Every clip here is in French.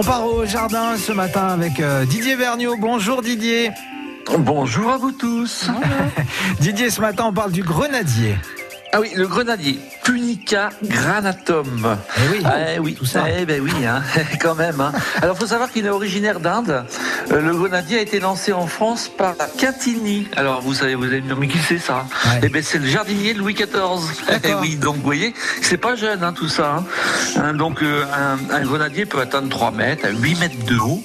On part au jardin ce matin avec euh, Didier Vergniaud. Bonjour Didier. Bonjour à vous tous. Didier, ce matin, on parle du grenadier. Ah oui, le grenadier, Punica granatum. Eh oui, Ah, oui, tout ça. Eh ben oui, hein, quand même. Hein. Alors, faut savoir qu'il est originaire d'Inde. Euh, le grenadier a été lancé en France par Catini. Alors, vous savez, vous allez me dire, mais qui c'est ça? Ouais. Eh ben, c'est le jardinier de Louis XIV. Eh oui, donc vous voyez, c'est pas jeune, hein, tout ça. hein. Hein, donc, euh, un, un grenadier peut atteindre 3 mètres, à 8 mètres de haut.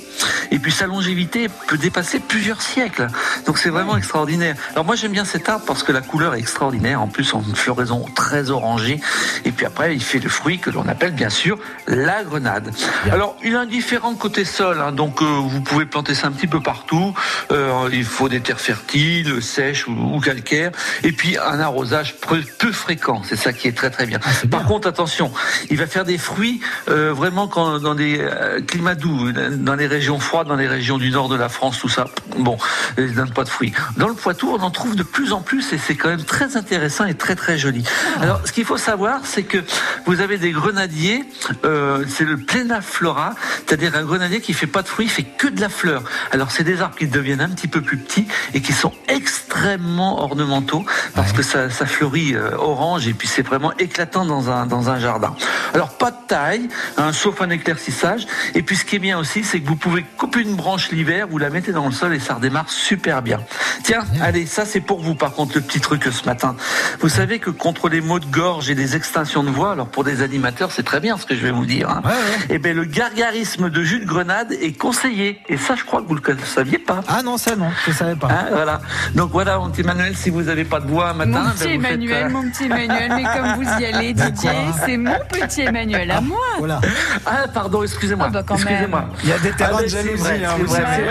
Et puis sa longévité peut dépasser plusieurs siècles. Donc c'est vraiment extraordinaire. Alors moi j'aime bien cet arbre parce que la couleur est extraordinaire. En plus, en une floraison très orangée. Et puis après, il fait le fruit que l'on appelle bien sûr la grenade. Alors il a un différent côté sol. hein. donc euh, vous pouvez planter ça un petit peu partout. Euh, il faut des terres fertiles, sèches ou, ou calcaires. Et puis un arrosage peu, peu fréquent. C'est ça qui est très très bien. c'est Par contre, attention, il va faire des fruits euh, vraiment quand, dans des climats doux, dans les régions froides, dans les régions du nord de la France, tout ça. Bon, il donne pas de fruits. Dans le Poitou, on en trouve de plus en plus et c'est quand même très intéressant et très très joli. Alors, ce qu'il faut savoir, c'est que vous avez des grenadiers, euh, c'est le plénaflora, c'est-à-dire un grenadier qui fait pas de fruits, il fait que de la fleur. Alors, c'est des arbres qui deviennent un petit peu plus petits et qui sont extrêmement ornementaux parce Ouais. que ça, ça fleurit euh, orange et puis c'est vraiment éclatant dans un, dans un jardin. Alors pas de taille, hein, sauf un éclaircissage. Et puis ce qui est bien aussi, c'est que vous pouvez couper une branche l'hiver, vous la mettez dans le sol et ça redémarre super bien. Tiens, allez, ça c'est pour vous par contre le petit truc ce matin. Vous savez que contre les maux de gorge et les extinctions de voix, alors pour des animateurs c'est très bien ce que je vais vous dire. Hein. Ouais, ouais. Eh bien le gargarisme de jus de grenade est conseillé. Et ça je crois que vous le saviez pas. Ah non, ça non, je savais pas. Hein, voilà. Donc voilà, mon petit Emmanuel, si vous n'avez pas de voix un matin, Mon ben, petit vous faites, Emmanuel, euh, mon petit Emmanuel, mais comme vous y allez, Didier, c'est mon petit Emmanuel à moi. Voilà. Ah, pardon, excusez-moi. Ah, bah, quand même. excusez-moi. Il y a des terrains Ah, de mais vrai, hein, vous savez.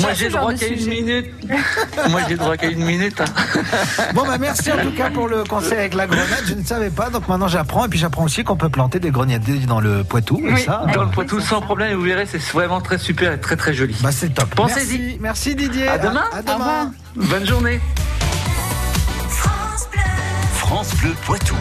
Moi, j'ai droit qu'à une minute. Moi, j'ai droit qu'à une minute. hein. Bon, bah merci en tout cas pour le conseil avec la grenade. Je ne savais pas, donc maintenant j'apprends. Et puis j'apprends aussi qu'on peut planter des grenadiers dans le Poitou. Et Oui. ça, Dans euh, le Poitou, sans problème, et vous verrez, c'est vraiment très super et très très joli. bah, c'est top. Pensez-y. Merci, merci Didier. À demain. À, à demain. Bonne journée. France Bleu Poitou.